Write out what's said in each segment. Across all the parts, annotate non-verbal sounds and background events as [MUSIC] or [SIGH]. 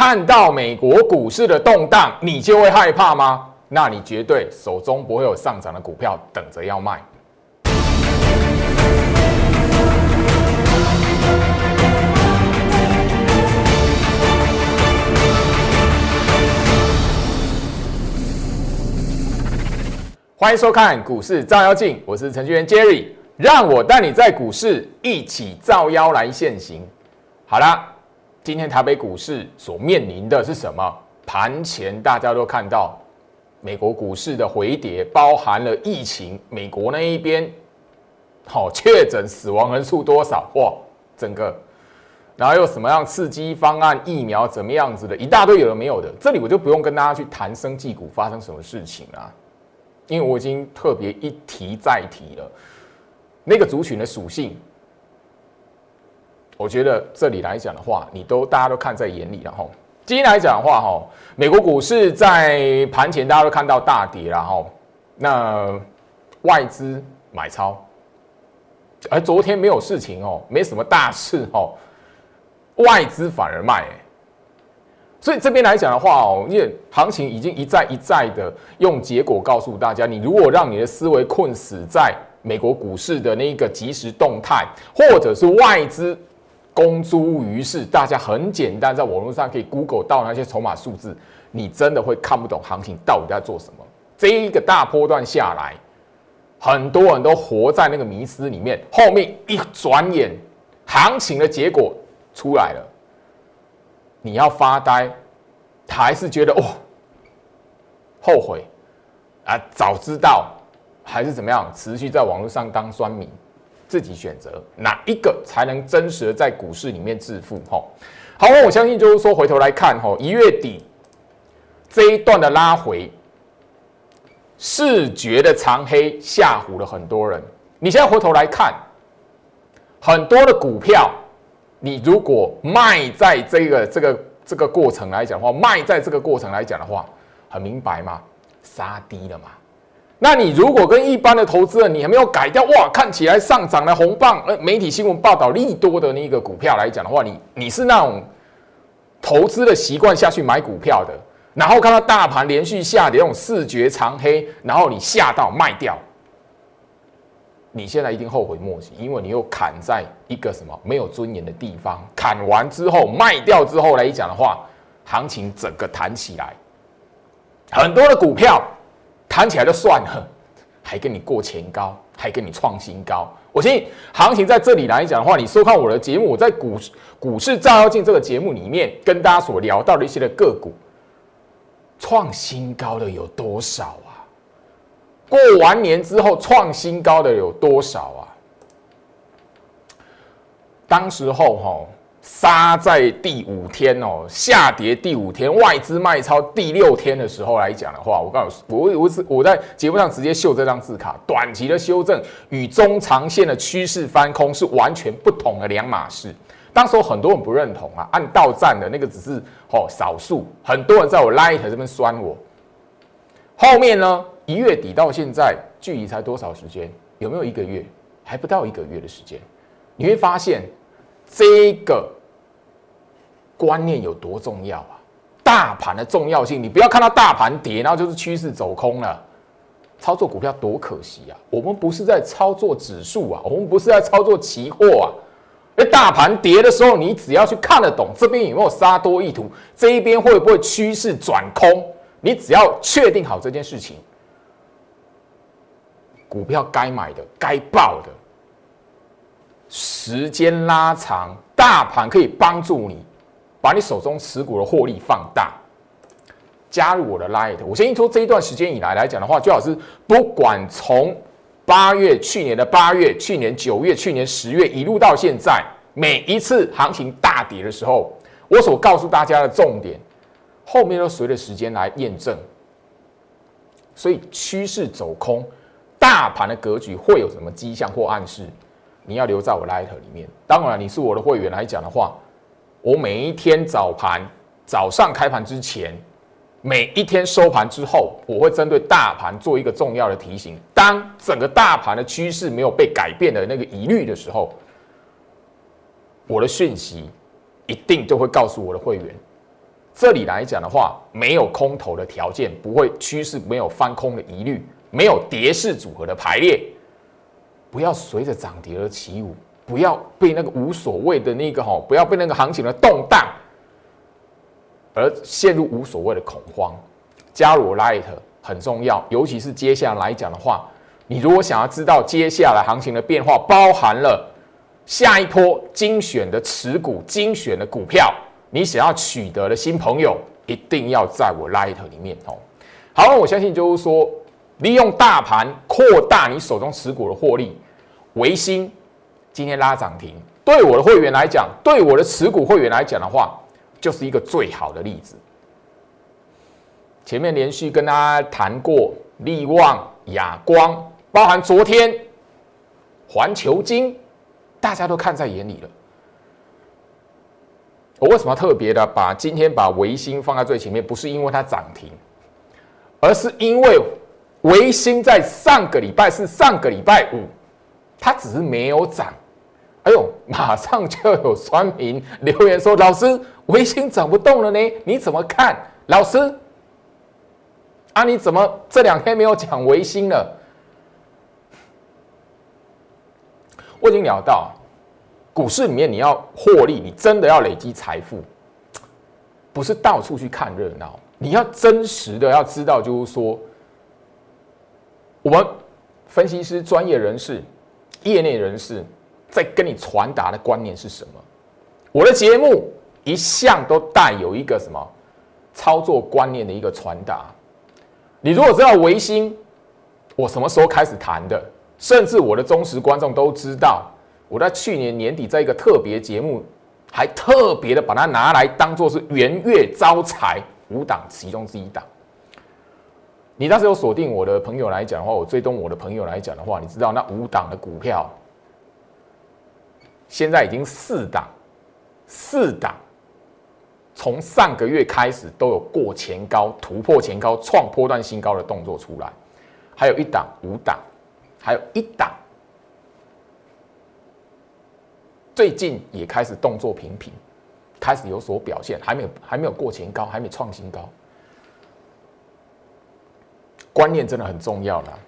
看到美国股市的动荡，你就会害怕吗？那你绝对手中不会有上涨的股票等着要卖。欢迎收看股市照妖镜，我是程序员 Jerry，让我带你在股市一起照妖来现行。好啦，今天台北股市所面临的是什么？盘前大家都看到美国股市的回跌，包含了疫情，美国那一边好确诊死亡人数多少？哇，整个，然后又什么样刺激方案、疫苗怎么样子的，一大堆有的没有的。这里我就不用跟大家去谈生技股发生什么事情啦。因为我已经特别一提再提了，那个族群的属性，我觉得这里来讲的话，你都大家都看在眼里了哈。今天来讲的话哈，美国股市在盘前大家都看到大跌了哈，那外资买超，而昨天没有事情哦，没什么大事哦，外资反而卖。所以这边来讲的话哦，因为行情已经一再一再的用结果告诉大家，你如果让你的思维困死在美国股市的那个即时动态，或者是外资公诸于世，大家很简单在网络上可以 Google 到那些筹码数字，你真的会看不懂行情到底在做什么。这一个大波段下来，很多人都活在那个迷思里面，后面一转眼，行情的结果出来了。你要发呆，还是觉得哦后悔啊？早知道还是怎么样？持续在网络上当酸民，自己选择哪一个才能真实的在股市里面致富？哈，好，我相信就是说回头来看，哈，一月底这一段的拉回，视觉的长黑吓唬了很多人。你现在回头来看，很多的股票。你如果卖在这个这个这个过程来讲的话，卖在这个过程来讲的话，很明白嘛，杀低了嘛。那你如果跟一般的投资人，你还没有改掉哇，看起来上涨的红棒，呃，媒体新闻报道利多的那个股票来讲的话，你你是那种投资的习惯下去买股票的，然后看到大盘连续下跌，那种视觉长黑，然后你吓到卖掉。你现在一定后悔莫及，因为你又砍在一个什么没有尊严的地方。砍完之后卖掉之后来讲的话，行情整个弹起来，很多的股票弹起来就算了，[LAUGHS] 还跟你过前高，还跟你创新高。我相信行情在这里来讲的话，你收看我的节目，我在股股市照妖镜这个节目里面跟大家所聊到的一些的个股，创新高的有多少啊？过完年之后创新高的有多少啊？当时候哈杀在第五天哦，下跌第五天，外资卖超第六天的时候来讲的话，我告诉我我是我在节目上直接秀这张字卡，短期的修正与中长线的趋势翻空是完全不同的两码事。当时候很多人不认同啊，按到站的那个只是哦少数，很多人在我 Light 这边酸我，后面呢？一月底到现在，距离才多少时间？有没有一个月？还不到一个月的时间。你会发现，这个观念有多重要啊！大盘的重要性，你不要看到大盘跌，然后就是趋势走空了。操作股票多可惜啊！我们不是在操作指数啊，我们不是在操作期货啊。而大盘跌的时候，你只要去看得懂这边有没有杀多意图，这一边会不会趋势转空，你只要确定好这件事情。股票该买的、该报的，时间拉长，大盘可以帮助你把你手中持股的获利放大。加入我的 Light，我相信说这一段时间以来来讲的话，最好是不管从八月、去年的八月、去年九月、去年十月一路到现在，每一次行情大跌的时候，我所告诉大家的重点，后面都随着时间来验证。所以趋势走空。大盘的格局会有什么迹象或暗示？你要留在我 Light 里面。当然，你是我的会员来讲的话，我每一天早盘早上开盘之前，每一天收盘之后，我会针对大盘做一个重要的提醒。当整个大盘的趋势没有被改变的那个疑虑的时候，我的讯息一定就会告诉我的会员，这里来讲的话，没有空头的条件，不会趋势没有翻空的疑虑，没有跌势组合的排列，不要随着涨跌而起舞，不要被那个无所谓的那个哈，不要被那个行情的动荡而陷入无所谓的恐慌。加入 Light 很重要，尤其是接下来讲的话，你如果想要知道接下来行情的变化，包含了下一波精选的持股、精选的股票。你想要取得的新朋友，一定要在我 Light 里面哦。好，我相信就是说，利用大盘扩大你手中持股的获利。维新今天拉涨停，对我的会员来讲，对我的持股会员来讲的话，就是一个最好的例子。前面连续跟大家谈过利旺、亚光，包含昨天环球金，大家都看在眼里了。我为什么特别的把今天把维新放在最前面？不是因为它涨停，而是因为维新在上个礼拜是上个礼拜五，它只是没有涨。哎呦，马上就有酸民留言说：“老师，维新涨不动了呢，你怎么看？”老师，啊，你怎么这两天没有讲维新了？我已经聊到。股市里面你要获利，你真的要累积财富，不是到处去看热闹。你要真实的要知道，就是说，我们分析师、专业人士、业内人士在跟你传达的观念是什么？我的节目一向都带有一个什么操作观念的一个传达。你如果知道维新，我什么时候开始谈的，甚至我的忠实观众都知道。我在去年年底在一个特别节目，还特别的把它拿来当做是元月招财五档其中之一档。你当时有锁定我的朋友来讲的话，我追踪我的朋友来讲的话，你知道那五档的股票，现在已经四档，四档从上个月开始都有过前高、突破前高、创波段新高的动作出来，还有一档五档，还有一档。最近也开始动作频频，开始有所表现，还没有还没有过前高，还没创新高。观念真的很重要了。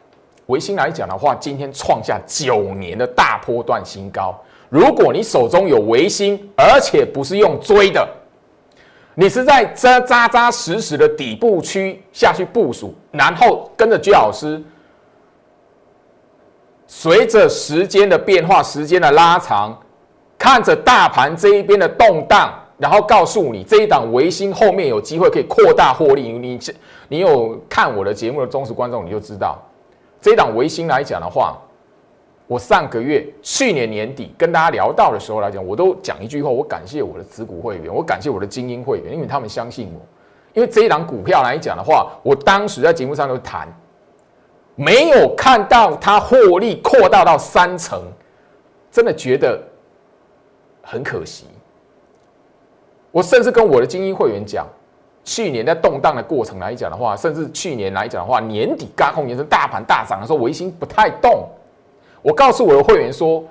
维新来讲的话，今天创下九年的大波段新高。如果你手中有维新，而且不是用追的，你是在扎扎扎实实的底部区下去部署，然后跟着居老师，随着时间的变化，时间的拉长。看着大盘这一边的动荡，然后告诉你这一档维新后面有机会可以扩大获利。你你有看我的节目的忠实观众，你就知道这一档维新来讲的话，我上个月去年年底跟大家聊到的时候来讲，我都讲一句话，我感谢我的持股会员，我感谢我的精英会员，因为他们相信我。因为这一档股票来讲的话，我当时在节目上都谈，没有看到它获利扩大到三成，真的觉得。很可惜，我甚至跟我的精英会员讲，去年在动荡的过程来讲的话，甚至去年来讲的话，年底高空延伸，大盘大涨的时候，维新不太动。我告诉我的会员说，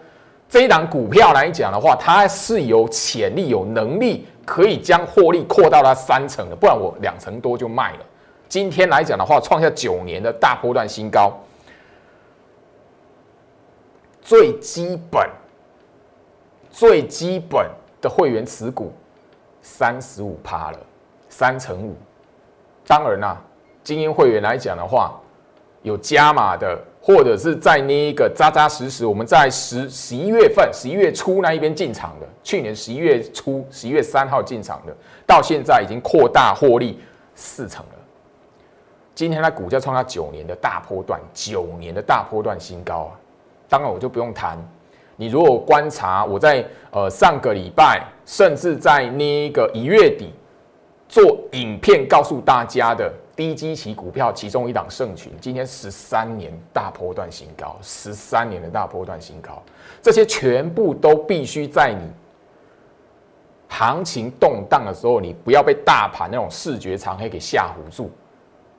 这一档股票来讲的话，它是有潜力、有能力可以将获利扩到它三成的，不然我两成多就卖了。今天来讲的话，创下九年的大波段新高，最基本。最基本的会员持股三十五趴了，三成五。当然啦，精英会员来讲的话，有加码的，或者是在那一个扎扎实实，我们在十十一月份、十一月初那一边进场的，去年十一月初、十一月三号进场的，到现在已经扩大获利四成了。今天它股价创下九年的大波段，九年的大波段新高啊！当然我就不用谈。你如果观察我在呃上个礼拜，甚至在那个一月底做影片告诉大家的低基期股票，其中一档盛群，今天十三年大波段新高，十三年的大波段新高，这些全部都必须在你行情动荡的时候，你不要被大盘那种视觉长黑给吓唬住，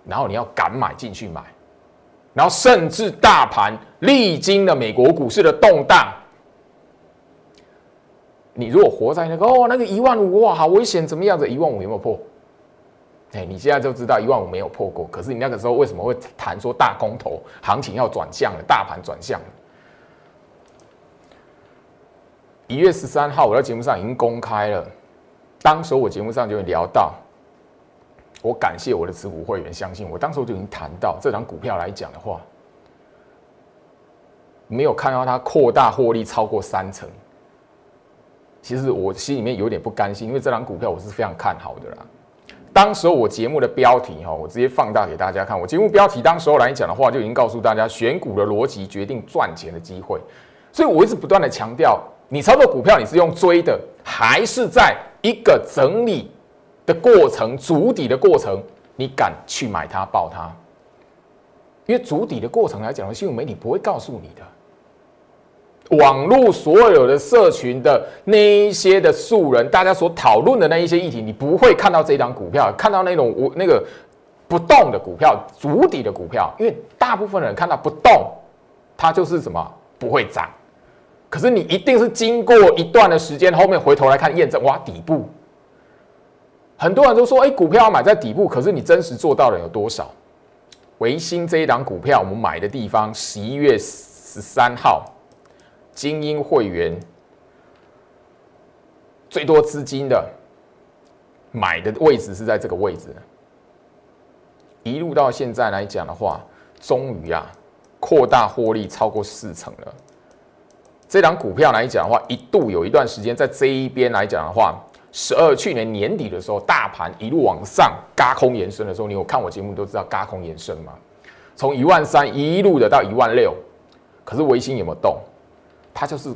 然后你要敢买进去买，然后甚至大盘历经了美国股市的动荡。你如果活在那个哦，那个一万五哇，好危险，怎么样子？一万五有没有破？哎，你现在就知道一万五没有破过，可是你那个时候为什么会谈说大空头行情要转向了，大盘转向了？一月十三号我在节目上已经公开了，当时我节目上就聊到，我感谢我的持股会员相信我，当时我就已经谈到这张股票来讲的话，没有看到它扩大获利超过三成，其实我心里面有点不甘心，因为这张股票我是非常看好的啦。当时候我节目的标题哈，我直接放大给大家看。我节目标题当时候来讲的话，就已经告诉大家，选股的逻辑决定赚钱的机会。所以我一直不断的强调，你操作股票，你是用追的，还是在一个整理的过程、筑底的过程，你敢去买它、爆它？因为筑底的过程来讲，新闻媒体不会告诉你的。网络所有的社群的那一些的素人，大家所讨论的那一些议题，你不会看到这一档股票，看到那种我那个不动的股票、足底的股票，因为大部分人看到不动，它就是什么不会涨。可是你一定是经过一段的时间，后面回头来看验证，哇，底部。很多人都说，哎，股票要买在底部，可是你真实做到的有多少？维新这一档股票，我们买的地方，十一月十三号。精英会员最多资金的买的位置是在这个位置，一路到现在来讲的话，终于啊扩大获利超过四成了。这档股票来讲的话，一度有一段时间在这一边来讲的话，十二去年年底的时候，大盘一路往上嘎空延伸的时候，你有看我节目都知道嘎空延伸嘛，从一万三一路的到一万六，可是维新有没有动？它就是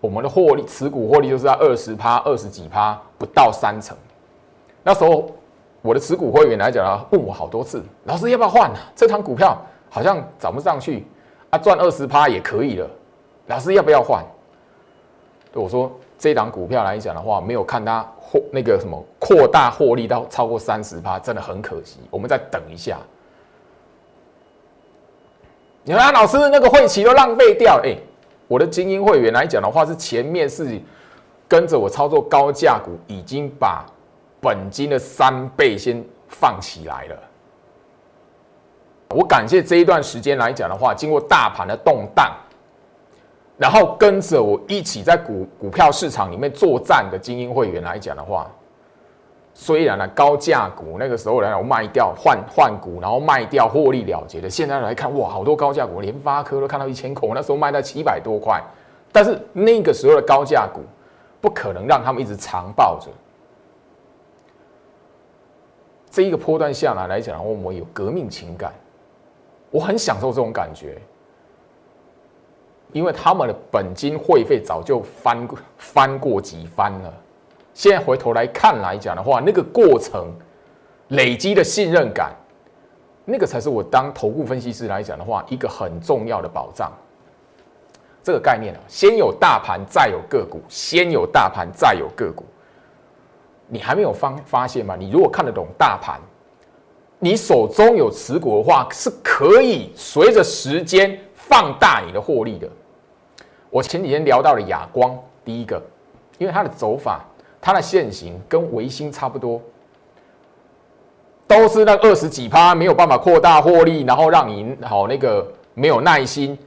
我们的获利，持股获利就是在二十趴、二十几趴，不到三成。那时候我的持股会员来讲啊，问我好多次，老师要不要换啊？这张股票好像涨不上去啊，赚二十趴也可以了。老师要不要换？对我说，这档股票来讲的话，没有看它获那个什么扩大获利到超过三十趴，真的很可惜。我们再等一下。你看，老师那个会期都浪费掉了，哎。我的精英会员来讲的话，是前面是跟着我操作高价股，已经把本金的三倍先放起来了。我感谢这一段时间来讲的话，经过大盘的动荡，然后跟着我一起在股股票市场里面作战的精英会员来讲的话。虽然呢，高价股那个时候来我卖掉换换股，然后卖掉获利了结的。现在来看，哇，好多高价股，联发科都看到一千口，那时候卖到七百多块。但是那个时候的高价股，不可能让他们一直长抱着。这一个波段下来来讲，我我有革命情感，我很享受这种感觉，因为他们的本金会费早就翻翻过几番了。现在回头来看来讲的话，那个过程累积的信任感，那个才是我当投顾分析师来讲的话，一个很重要的保障。这个概念啊，先有大盘，再有个股；先有大盘，再有个股。你还没有发发现吗？你如果看得懂大盘，你手中有持股的话，是可以随着时间放大你的获利的。我前几天聊到了亚光，第一个，因为它的走法。它的线型跟维新差不多，都是那二十几趴，没有办法扩大获利，然后让你好那个没有耐心，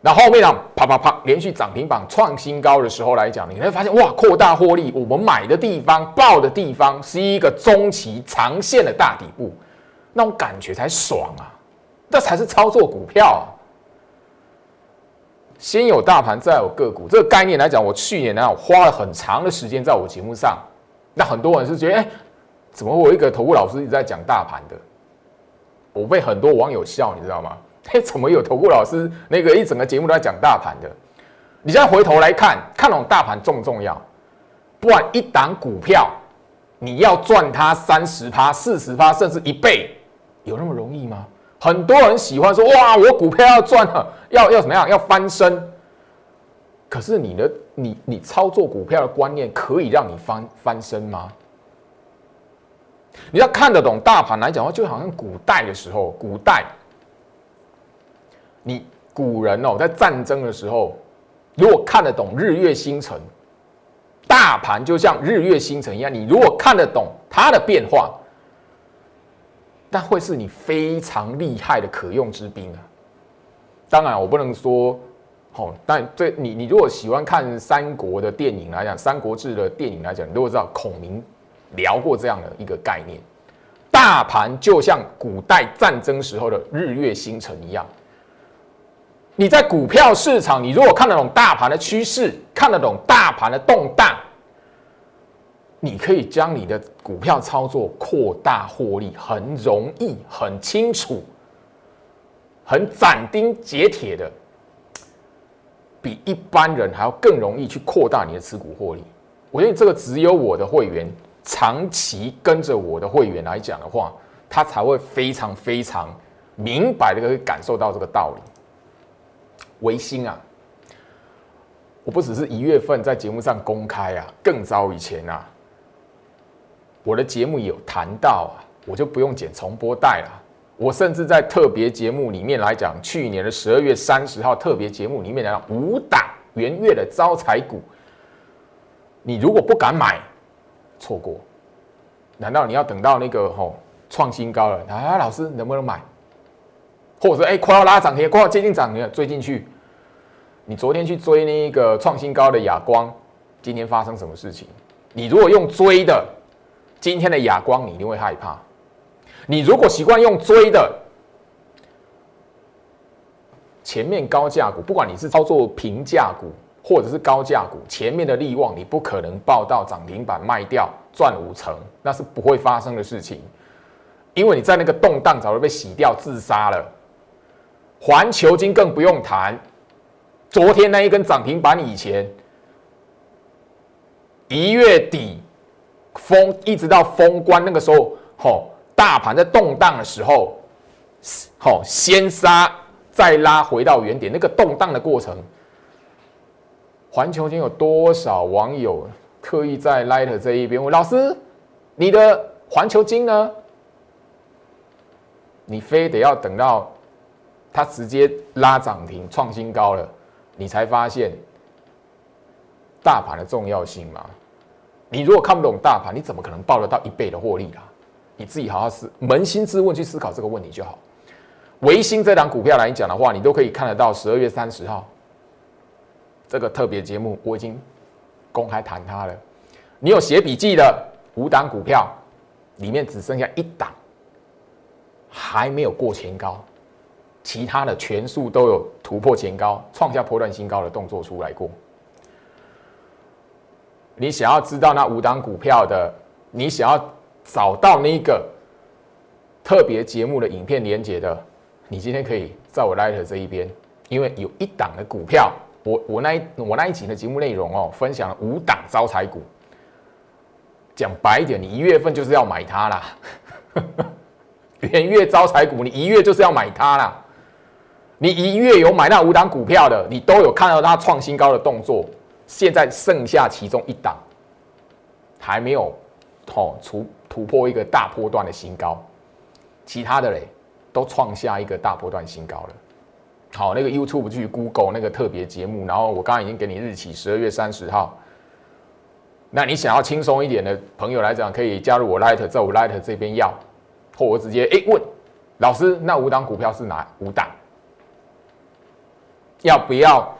然后面呢啪啪啪连续涨停板创新高的时候来讲，你会发现哇，扩大获利，我们买的地方、报的地方是一个中期长线的大底部，那种感觉才爽啊，那才是操作股票。先有大盘，再有个股，这个概念来讲，我去年呢花了很长的时间在我节目上。那很多人是觉得，哎，怎么我一个投顾老师一直在讲大盘的？我被很多网友笑，你知道吗？哎，[LAUGHS] 怎么有投顾老师那个一整个节目都在讲大盘的？你现在回头来看，看懂大盘重不重要？不然一档股票，你要赚它三十趴、四十趴，甚至一倍，有那么容易吗？很多人喜欢说：“哇，我股票要赚了，要要怎么样？要翻身。”可是你的你你操作股票的观念可以让你翻翻身吗？你要看得懂大盘来讲的话，就好像古代的时候，古代你古人哦，在战争的时候，如果看得懂日月星辰，大盘就像日月星辰一样，你如果看得懂它的变化。但会是你非常厉害的可用之兵啊。当然，我不能说，哦，但对你你如果喜欢看三国的电影来讲，《三国志》的电影来讲，你都会知道孔明聊过这样的一个概念：大盘就像古代战争时候的日月星辰一样。你在股票市场，你如果看得懂大盘的趋势，看得懂大盘的动荡。你可以将你的股票操作扩大获利，很容易、很清楚、很斩钉截铁的，比一般人还要更容易去扩大你的持股获利。我觉得这个只有我的会员长期跟着我的会员来讲的话，他才会非常非常明白的可以感受到这个道理。维新啊，我不只是一月份在节目上公开啊，更早以前啊。我的节目有谈到啊，我就不用剪重播带了。我甚至在特别节目里面来讲，去年的十二月三十号特别节目里面讲五档元月的招财股，你如果不敢买，错过，难道你要等到那个吼创新高了啊？老师能不能买？或者说哎快要拉涨停，快要接近涨停了，追进去？你昨天去追那个创新高的亚光，今天发生什么事情？你如果用追的。今天的哑光，你一定会害怕。你如果习惯用追的，前面高价股，不管你是操作平价股或者是高价股，前面的利旺，你不可能报到涨停板卖掉赚五成，那是不会发生的事情。因为你在那个动荡早就被洗掉自杀了。环球金更不用谈，昨天那一根涨停板以前，一月底。封一直到封关那个时候，吼，大盘在动荡的时候，吼，先杀再拉回到原点，那个动荡的过程，环球金有多少网友特意在 Light 这一边问老师，你的环球金呢？你非得要等到它直接拉涨停创新高了，你才发现大盘的重要性吗？你如果看不懂大盘，你怎么可能报得到一倍的获利啦？你自己好好思，扪心自问去思考这个问题就好。维新这档股票来讲的话，你都可以看得到十二月三十号这个特别节目，我已经公开谈它了。你有写笔记的五档股票，里面只剩下一档还没有过前高，其他的全数都有突破前高、创下破断新高的动作出来过。你想要知道那五档股票的，你想要找到那个特别节目的影片连接的，你今天可以在我 Light 这一边，因为有一档的股票，我我那一我那一集的节目内容哦，分享了五档招财股。讲白一点，你一月份就是要买它啦，元月招财股，你一月就是要买它啦。你一月有买那五档股票的，你都有看到它创新高的动作。现在剩下其中一档还没有哦，突突破一个大波段的新高，其他的嘞都创下一个大波段新高了。好，那个 YouTube 去 Google 那个特别节目，然后我刚刚已经给你日期，十二月三十号。那你想要轻松一点的朋友来讲，可以加入我 Light，在我 Light 这边要，或我直接哎问老师，那五档股票是哪五档？要不要？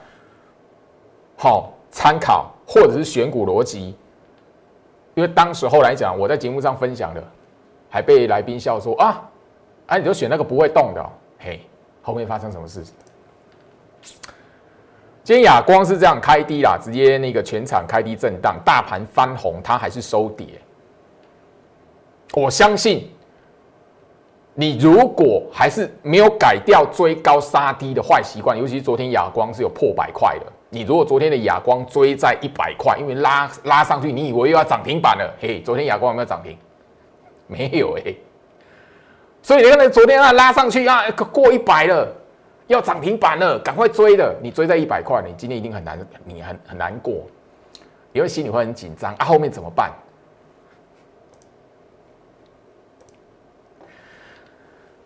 好。参考或者是选股逻辑，因为当时候来讲，我在节目上分享的，还被来宾笑说啊，哎，你就选那个不会动的，嘿，后面发生什么事？今天亚光是这样开低啦，直接那个全场开低震荡，大盘翻红，它还是收跌。我相信，你如果还是没有改掉追高杀低的坏习惯，尤其是昨天亚光是有破百块的。你如果昨天的亚光追在一百块，因为拉拉上去，你以为又要涨停板了？嘿，昨天亚光有没有涨停？没有哎。所以你看，昨天啊拉上去啊过一百了，要涨停板了，赶快追的。你追在一百块，你今天一定很难，你很很难过，因为心里会很紧张啊。后面怎么办？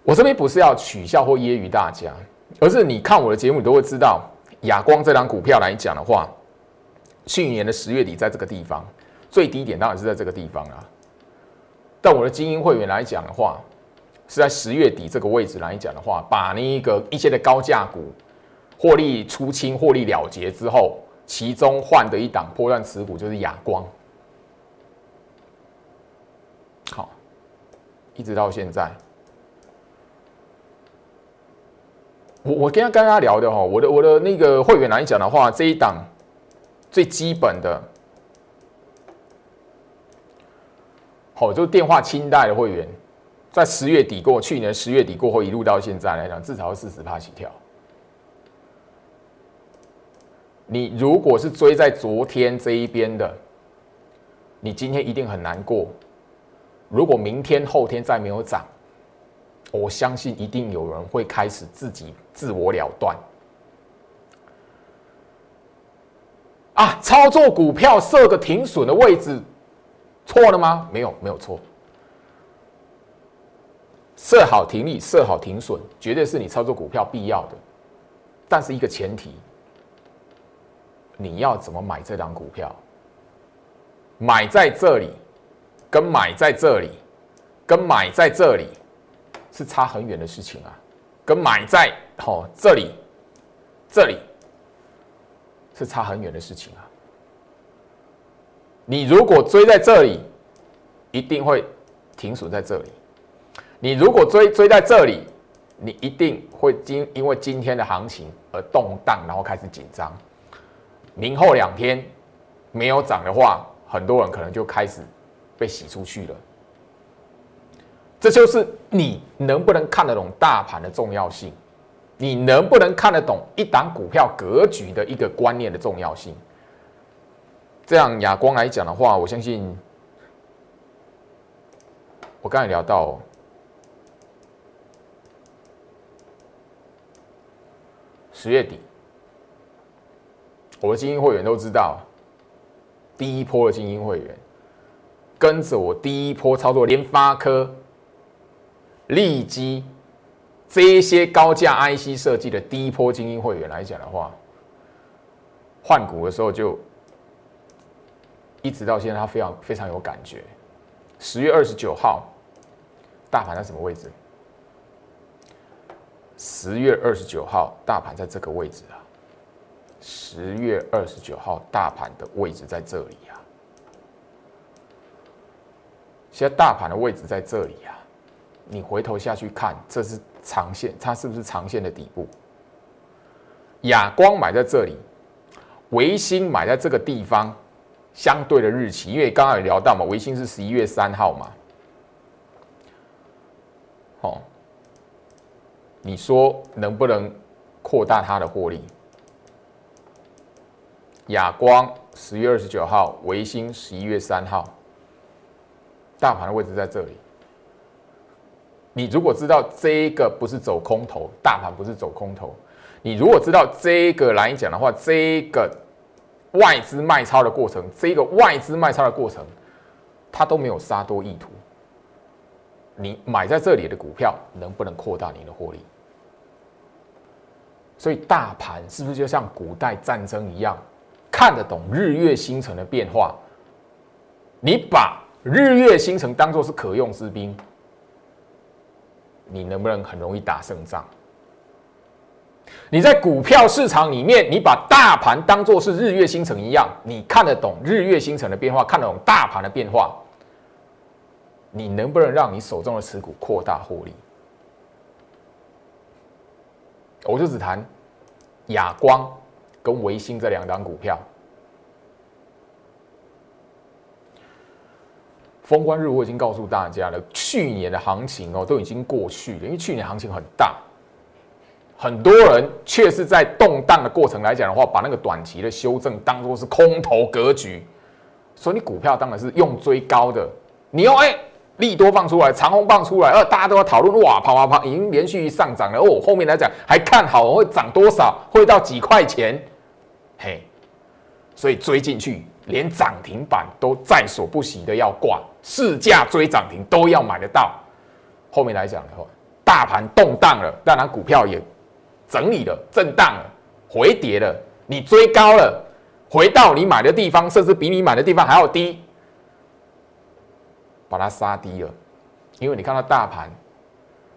我这边不是要取笑或揶揄大家，而是你看我的节目，你都会知道。亚光这张股票来讲的话，去年的十月底在这个地方最低点当然是在这个地方啊。但我的精英会员来讲的话，是在十月底这个位置来讲的话，把那个一些的高价股获利出清、获利了结之后，其中换的一档破断持股就是亚光。好，一直到现在，我我跟他跟他聊的哈，我的我的那个会员来讲的话，这一档最基本的，好，就是电话清代的会员。在十月底过，去年十月底过后一路到现在来讲，至少要四十趴起跳。你如果是追在昨天这一边的，你今天一定很难过。如果明天后天再没有涨，我相信一定有人会开始自己自我了断。啊，操作股票设个停损的位置，错了吗？没有，没有错。设好停利，设好停损，绝对是你操作股票必要的。但是一个前提，你要怎么买这张股票？买在这里，跟买在这里，跟买在这里，是差很远的事情啊。跟买在哦这里，这里是差很远的事情啊。你如果追在这里，一定会停损在这里。你如果追追在这里，你一定会今因为今天的行情而动荡，然后开始紧张。明后两天没有涨的话，很多人可能就开始被洗出去了。这就是你能不能看得懂大盘的重要性，你能不能看得懂一档股票格局的一个观念的重要性。这样亚光来讲的话，我相信我刚才聊到。十月底，我的精英会员都知道，第一波的精英会员跟着我第一波操作联发科、利基这些高价 IC 设计的第一波精英会员来讲的话，换股的时候就一直到现在，他非常非常有感觉。十月二十九号，大盘在什么位置？十月二十九号，大盘在这个位置啊。十月二十九号，大盘的位置在这里呀。现在大盘的位置在这里呀。你回头下去看，这是长线，它是不是长线的底部？亚光买在这里，维新买在这个地方，相对的日期，因为刚刚有聊到嘛，维新是十一月三号嘛。好。你说能不能扩大它的获利？亚光十月二十九号，维新十一月三号，大盘的位置在这里。你如果知道这个不是走空头，大盘不是走空头，你如果知道这个来讲的话，这个外资卖超的过程，这个外资卖超的过程，它都没有杀多意图。你买在这里的股票，能不能扩大你的获利？所以大盘是不是就像古代战争一样，看得懂日月星辰的变化？你把日月星辰当做是可用之兵，你能不能很容易打胜仗？你在股票市场里面，你把大盘当做是日月星辰一样，你看得懂日月星辰的变化，看得懂大盘的变化，你能不能让你手中的持股扩大获利？我就只谈亚光跟维新这两档股票。封关日我已经告诉大家了，去年的行情哦都已经过去了，因为去年行情很大，很多人却是在动荡的过程来讲的话，把那个短期的修正当做是空头格局，所以你股票当然是用追高的，你用哎。利多放出来，长虹放出来，呃，大家都要讨论，哇，啪啪啪，已经连续上涨了哦。后面来讲还看好会涨多少，会到几块钱，嘿，所以追进去，连涨停板都在所不惜的要挂，市价追涨停都要买得到。后面来讲的话，大盘动荡了，当然股票也整理了，震荡了，回跌了，你追高了，回到你买的地方，甚至比你买的地方还要低。把它杀低了，因为你看到大盘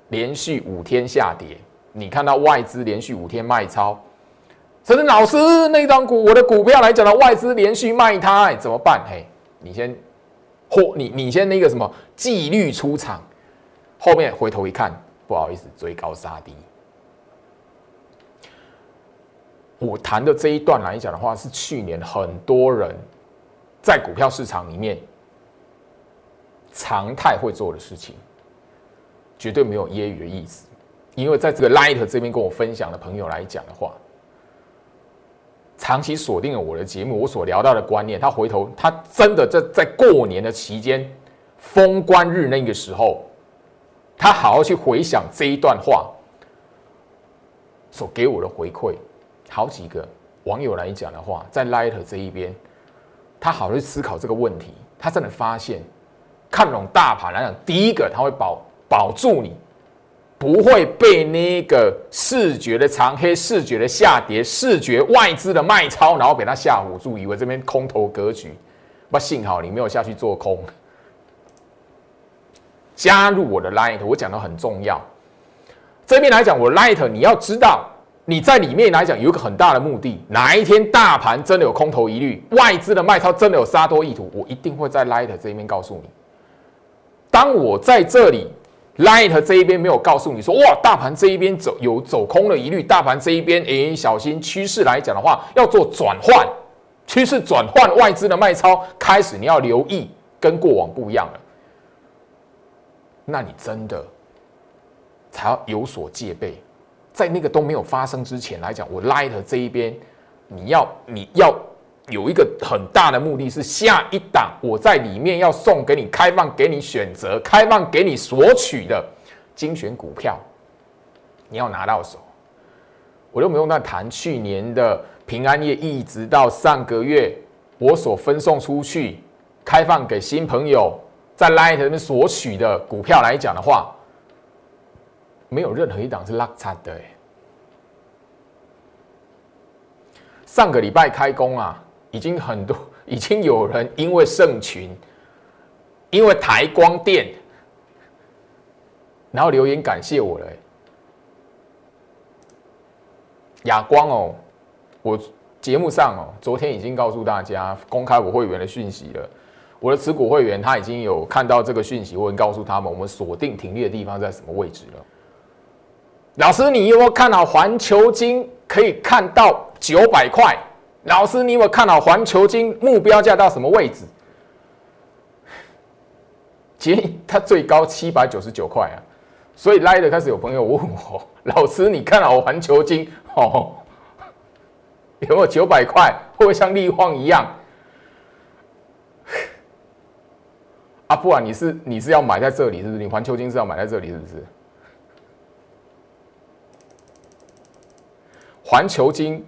连续五天下跌，你看到外资连续五天卖超，陈老师那张股我的股票来讲的外资连续卖它，哎怎么办？嘿，你先或你你先那个什么纪律出场，后面回头一看，不好意思，追高杀低。我谈的这一段来讲的话，是去年很多人在股票市场里面常态会做的事情，绝对没有揶揄的意思。因为在这个 Light 这边跟我分享的朋友来讲的话，长期锁定了我的节目，我所聊到的观念，他回头他真的在在过年的期间封关日那个时候，他好好去回想这一段话所给我的回馈。好几个网友来讲的话，在 Light 这一边，他好去思考这个问题，他真的发现，看懂大盘来讲，第一个他会保保住你，不会被那个视觉的长黑、视觉的下跌、视觉外资的卖超，然后被他吓唬住，以为这边空头格局。不，幸好你没有下去做空。加入我的 Light，我讲的很重要。这边来讲，我 Light 你要知道。你在里面来讲有一个很大的目的，哪一天大盘真的有空头疑虑，外资的卖超真的有杀多意图，我一定会在 Light 这一边告诉你。当我在这里 Light 这一边没有告诉你说，哇，大盘这一边走有走空的疑虑，大盘这一边诶小心趋势来讲的话，要做转换，趋势转换，外资的卖超开始你要留意，跟过往不一样了，那你真的才要有所戒备。在那个都没有发生之前来讲，我 Light 这一边，你要你要有一个很大的目的是下一档，我在里面要送给你开放给你选择，开放给你索取的精选股票，你要拿到手。我都没有在谈去年的平安夜，一直到上个月我所分送出去、开放给新朋友在 Light 那边索取的股票来讲的话。没有任何一档是落差的。上个礼拜开工啊，已经很多，[LAUGHS] 已经有人因为盛群，因为台光电，然后留言感谢我了。亚光哦，我节目上哦，昨天已经告诉大家公开我会员的讯息了。我的持股会员他已经有看到这个讯息，我告诉他们，我们锁定停利的地方在什么位置了。老师，你有没有看好环球金可以看到九百块？老师，你有没有看好环球金目标价到什么位置？今天它最高七百九十九块啊！所以来的开始有朋友问我，[LAUGHS] 老师，你看好环球金哦？有没有九百块？会不会像立晃一样？[LAUGHS] 啊，不然你是你是要买在这里，是不是？你环球金是要买在这里，是不是？环球金，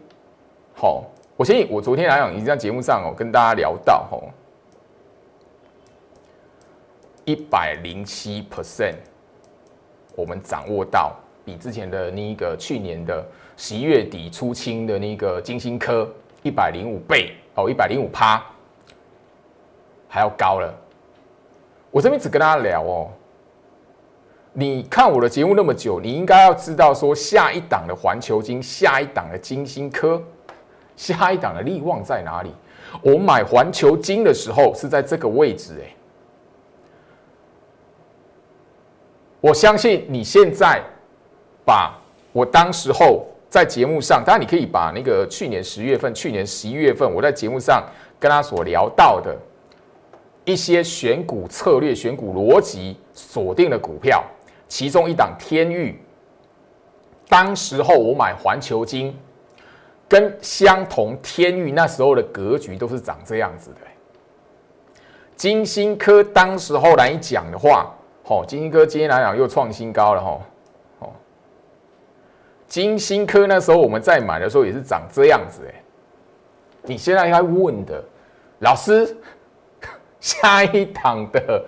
好，我先我昨天来讲，已经在节目上哦跟大家聊到哦，一百零七 percent，我们掌握到比之前的那一个去年的十一月底出清的那个金星科一百零五倍哦，一百零五趴还要高了。我这边只跟大家聊哦。你看我的节目那么久，你应该要知道说下一档的环球金，下一档的金星科，下一档的利旺在哪里？我买环球金的时候是在这个位置，哎，我相信你现在把我当时候在节目上，当然你可以把那个去年十月份、去年十一月份我在节目上跟他所聊到的一些选股策略、选股逻辑锁定的股票。其中一档天域，当时候我买环球金，跟相同天域那时候的格局都是长这样子的。金星科当时候来讲的话，哦，金星科今天来讲又创新高了，哈，哦，金星科那时候我们在买的时候也是长这样子，哎，你现在应该问的，老师，[LAUGHS] 下一档的。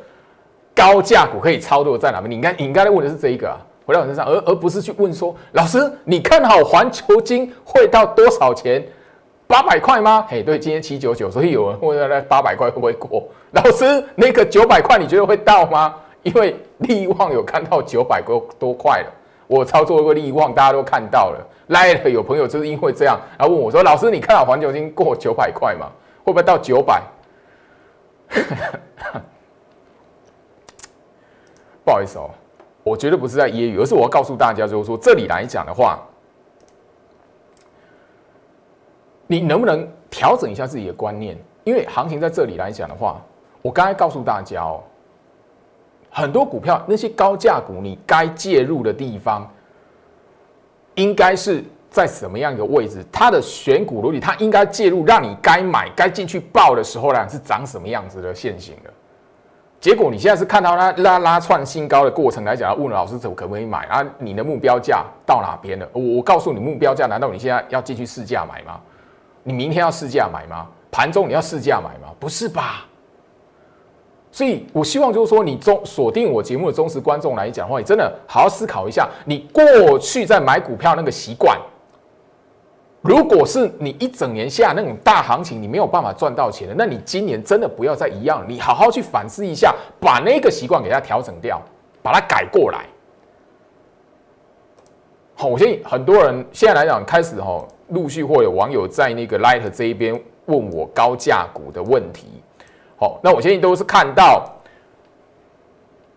高价股可以操作在哪边？你应该应该问的是这一个啊，回到我身上，而而不是去问说，老师，你看好环球金会到多少钱？八百块吗？嘿，对，今天七九九，所以有人问那八百块会不会过？老师，那个九百块你觉得会到吗？因为利旺有看到九百多多块了。我操作过利旺，大家都看到了。来了有朋友就是因为这样，然后问我说：“老师，你看好环球金过九百块吗？会不会到九百？” [LAUGHS] 不好意思哦，我绝对不是在揶揄，而是我要告诉大家，就是说这里来讲的话，你能不能调整一下自己的观念？因为行情在这里来讲的话，我刚才告诉大家哦，很多股票那些高价股，你该介入的地方，应该是在什么样一个位置？它的选股逻辑，它应该介入，让你该买、该进去报的时候呢，是长什么样子的现形的？结果你现在是看到它拉拉串新高的过程来讲，问老师怎么可不可以买啊？你的目标价到哪边了？我我告诉你目标价，难道你现在要进去试价买吗？你明天要试价买吗？盘中你要试价买吗？不是吧？所以我希望就是说，你中锁定我节目的忠实观众来讲的话，你真的好好思考一下，你过去在买股票那个习惯。如果是你一整年下那种大行情，你没有办法赚到钱的，那你今年真的不要再一样，你好好去反思一下，把那个习惯给它调整掉，把它改过来。好，我相信很多人现在来讲，开始哈，陆续会有网友在那个 Light 这一边问我高价股的问题。好，那我相信都是看到。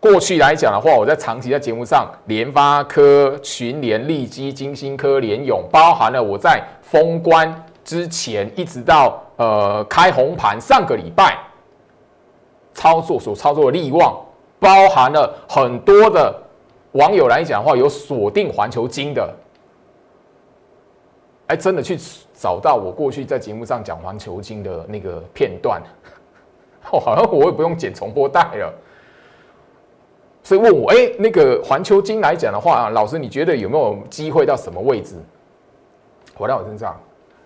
过去来讲的话，我在长期在节目上，联发科、群联、利基、金星科、联勇，包含了我在封关之前，一直到呃开红盘上个礼拜操作所操作的利旺，包含了很多的网友来讲的话，有锁定环球金的，哎，真的去找到我过去在节目上讲环球金的那个片段，哦，好像我也不用剪重播带了。所以问我，哎，那个环球金来讲的话，老师你觉得有没有机会到什么位置？回到我身上，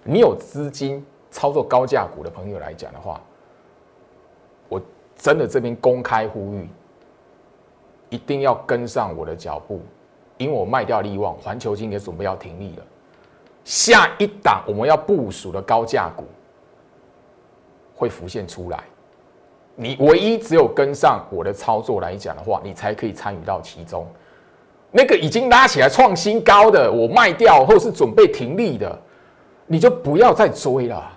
你有资金操作高价股的朋友来讲的话，我真的这边公开呼吁，一定要跟上我的脚步，因为我卖掉利旺，环球金也准备要停利了。下一档我们要部署的高价股会浮现出来。你唯一只有跟上我的操作来讲的话，你才可以参与到其中。那个已经拉起来创新高的，我卖掉或是准备停利的，你就不要再追了。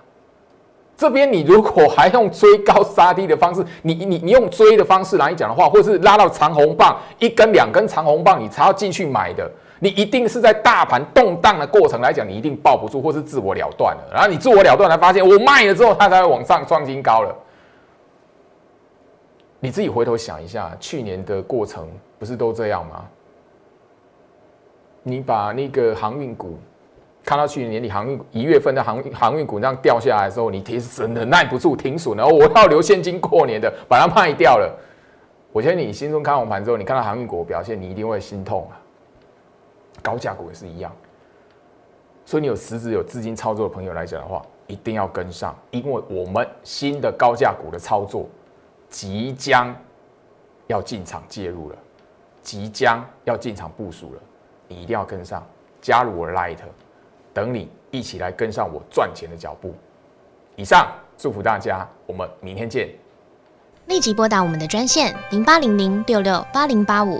这边你如果还用追高杀低的方式，你你你用追的方式来讲的话，或是拉到长红棒一根两根长红棒，你才要进去买的，你一定是在大盘动荡的过程来讲，你一定抱不住，或是自我了断了。然后你自我了断，才发现我卖了之后，它才会往上创新高了。你自己回头想一下，去年的过程不是都这样吗？你把那个航运股看到去年年底航运一月份的航航运股那样掉下来的时候，你其实忍耐不住停损，然后我要留现金过年的，把它卖掉了。我觉得你心中看完盘之后，你看到航运股表现，你一定会心痛啊。高价股也是一样，所以你有实质有资金操作的朋友来讲的话，一定要跟上，因为我们新的高价股的操作。即将要进场介入了，即将要进场部署了，你一定要跟上，加入我的 Light，等你一起来跟上我赚钱的脚步。以上祝福大家，我们明天见。立即拨打我们的专线零八零零六六八零八五